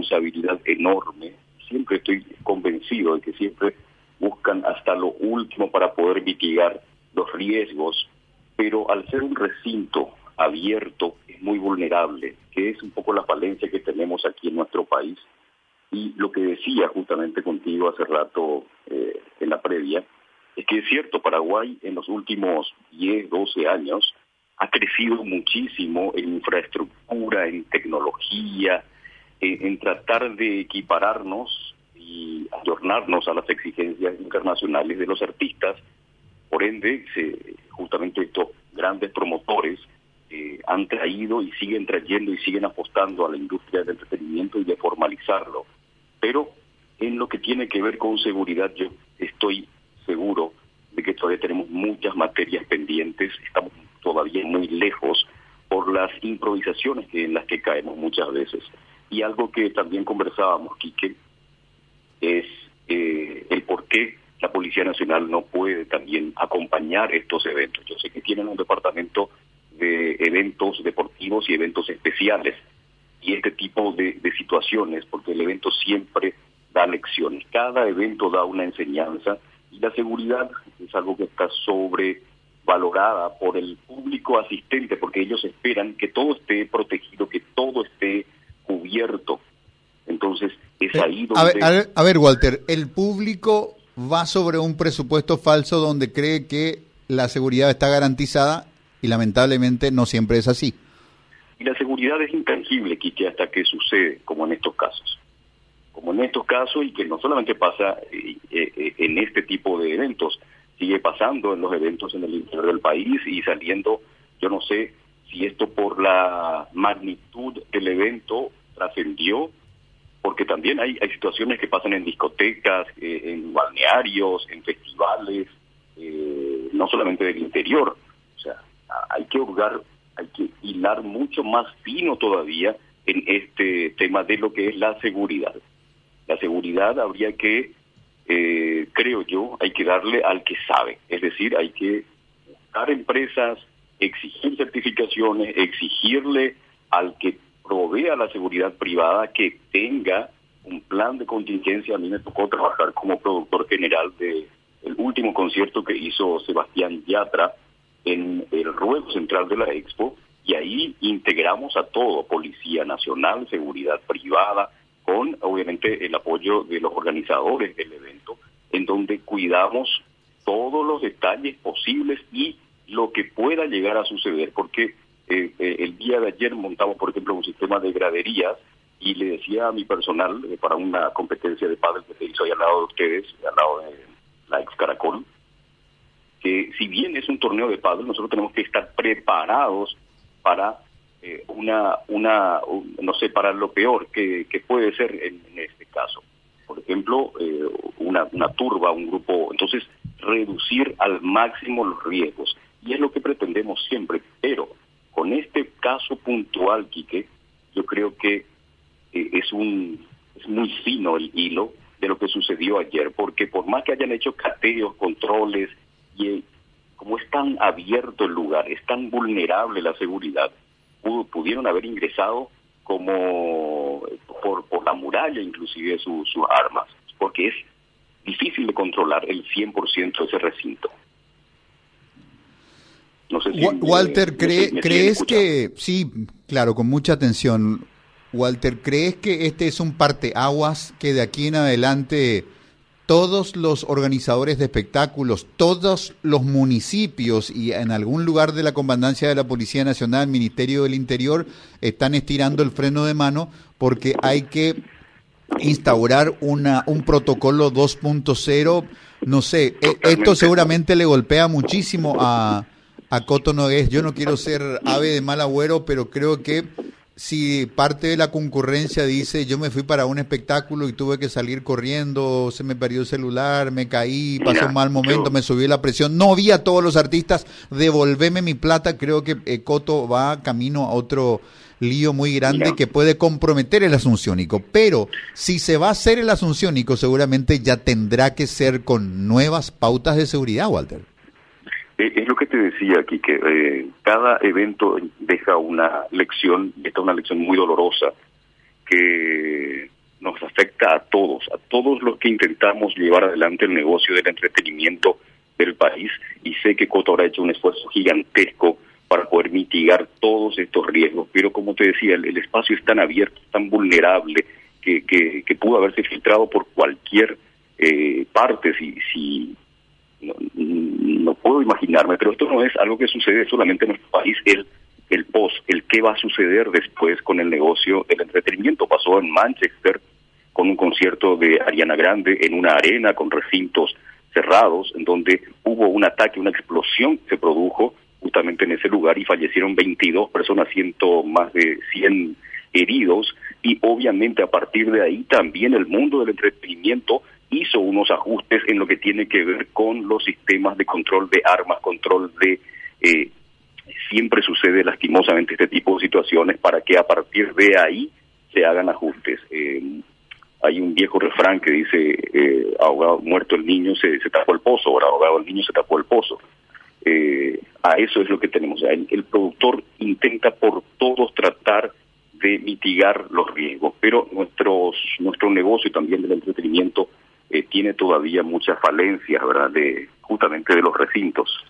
responsabilidad enorme. Siempre estoy convencido de que siempre buscan hasta lo último para poder mitigar los riesgos, pero al ser un recinto abierto es muy vulnerable, que es un poco la falencia que tenemos aquí en nuestro país. Y lo que decía justamente contigo hace rato eh, en la previa, es que es cierto, Paraguay en los últimos 10, 12 años ha crecido muchísimo en infraestructura, en tecnología, en, tratar de equipararnos y ayornarnos a las exigencias internacionales de los artistas. Por ende, justamente estos grandes promotores eh, han traído y siguen trayendo y siguen apostando a la industria del entretenimiento y de formalizarlo. Pero en lo que tiene que ver con seguridad, yo estoy seguro de que todavía tenemos muchas materias pendientes, estamos todavía muy lejos por las improvisaciones en las que caemos muchas veces. Y algo que también conversábamos, Quique, es eh, el por qué la Policía Nacional no puede también acompañar estos eventos. Yo sé que tienen un departamento de eventos deportivos y eventos especiales y este tipo de, de situaciones, porque el evento siempre da lecciones. Cada evento da una enseñanza y la seguridad es algo que está sobrevalorada por el público asistente, porque ellos esperan que todo esté protegido, que todo esté Entonces, es eh, ahí donde... A ver, a ver, Walter, el público va sobre un presupuesto falso donde cree que la seguridad está garantizada y lamentablemente no siempre es así. Y la seguridad es intangible, Kike, hasta que sucede, como en estos casos como en estos casos y que no solamente pasa eh, eh, en este tipo de eventos, sigue pasando en los eventos en el interior del país y saliendo, yo no sé si esto por la magnitud del evento trascendió, porque también hay, hay situaciones que pasan en discotecas, eh, en balnearios, en festivales, no solamente del interior, o sea, hay que hurgar, hay que hilar mucho más fino todavía en este tema de lo que es la seguridad. La seguridad habría que, eh, creo yo, hay que darle al que sabe, es decir, hay que buscar empresas, exigir certificaciones, exigirle al que provea la seguridad privada que tenga un plan de contingencia. A mí me tocó trabajar como productor general de el último concierto que hizo Sebastián Yatra en el ruedo central de la Expo y ahí integramos a todo, Policía Nacional, Seguridad Privada, con obviamente el apoyo de los organizadores del evento, en donde cuidamos todos los detalles posibles y lo que pueda llegar a suceder, porque eh, eh, el día de ayer montamos, por ejemplo, un sistema de graderías y le decía a mi personal eh, para una competencia de pádel que se hizo ahí al lado de ustedes, al lado de la ex Caracol, que si bien es un torneo de pádel, nosotros tenemos que estar preparados para eh, una, una no sé, para lo peor que, que puede ser en, este caso. Por ejemplo, eh, una, una turba, un grupo. Entonces, reducir al máximo los riesgos. Y es lo que pretendemos siempre. Pero con este caso puntual, Quique, yo creo que eh, es, un, es muy fino el hilo de lo que sucedió ayer, porque por más que hayan hecho cateos, controles, y como es tan abierto el lugar, es tan vulnerable la seguridad, pudieron haber ingresado como por, por la muralla inclusive sus armas, porque es difícil de controlar el 100% de ese recinto. No sé si Walter, ¿crees que, sí, claro, con mucha atención, Walter, ¿crees que este es un parteaguas que de aquí en adelante todos los organizadores de espectáculos, todos los municipios y en algún lugar de la comandancia de la Policía Nacional, Ministerio del Interior, están estirando el freno de mano porque hay que instaurar una, un protocolo 2.0. No sé, e, esto seguramente le golpea muchísimo a, a Coto Nogués. Yo no quiero ser ave de mal agüero, pero creo que si parte de la concurrencia dice yo me fui para un espectáculo y tuve que salir corriendo, se me perdió el celular, me caí, pasó un mal momento, me subió la presión, no vi a todos los artistas, devolveme mi plata, creo que eh, Coto va camino a otro lío muy grande que puede comprometer el asunciónico, pero si se va a hacer el asunciónico seguramente ya tendrá que ser con nuevas pautas de seguridad, Walter. Eh, es lo que te decía aquí, que eh, cada evento deja una lección, esta es una lección muy dolorosa, que nos afecta a todos, a todos los que intentamos llevar adelante el negocio del entretenimiento del país y sé que Coto habrá hecho un esfuerzo gigantesco para poder mitigar todos estos riesgos, pero como te decía, el, espacio es tan abierto, tan vulnerable, que, que, pudo haberse filtrado por cualquier eh, parte, si, si no, puedo imaginarme, pero esto no es algo que sucede solamente en nuestro país, el, el post, el qué va a suceder después con el negocio del entretenimiento. Pasó en Manchester con un concierto de Ariana Grande en una arena con recintos cerrados, en donde hubo un ataque, una explosión se produjo justamente en ese lugar y fallecieron 22 personas, ciento más de 100 heridos y obviamente a partir de ahí también el mundo del entretenimiento hizo unos ajustes en lo que tiene que ver con los sistemas de control de armas, control de... Eh, siempre sucede lastimosamente este tipo de situaciones para que a partir de ahí se hagan ajustes. Eh, hay un viejo refrán que dice, eh, ahogado, muerto el niño se, tapó el pozo, ahora ahogado el niño se tapó el pozo. Eh, a eso es lo que tenemos. El, el, productor intenta por todos tratar de mitigar los riesgos, pero nuestros, nuestro negocio también del entretenimiento eh, tiene todavía muchas falencias, ¿verdad? De, justamente de los recintos.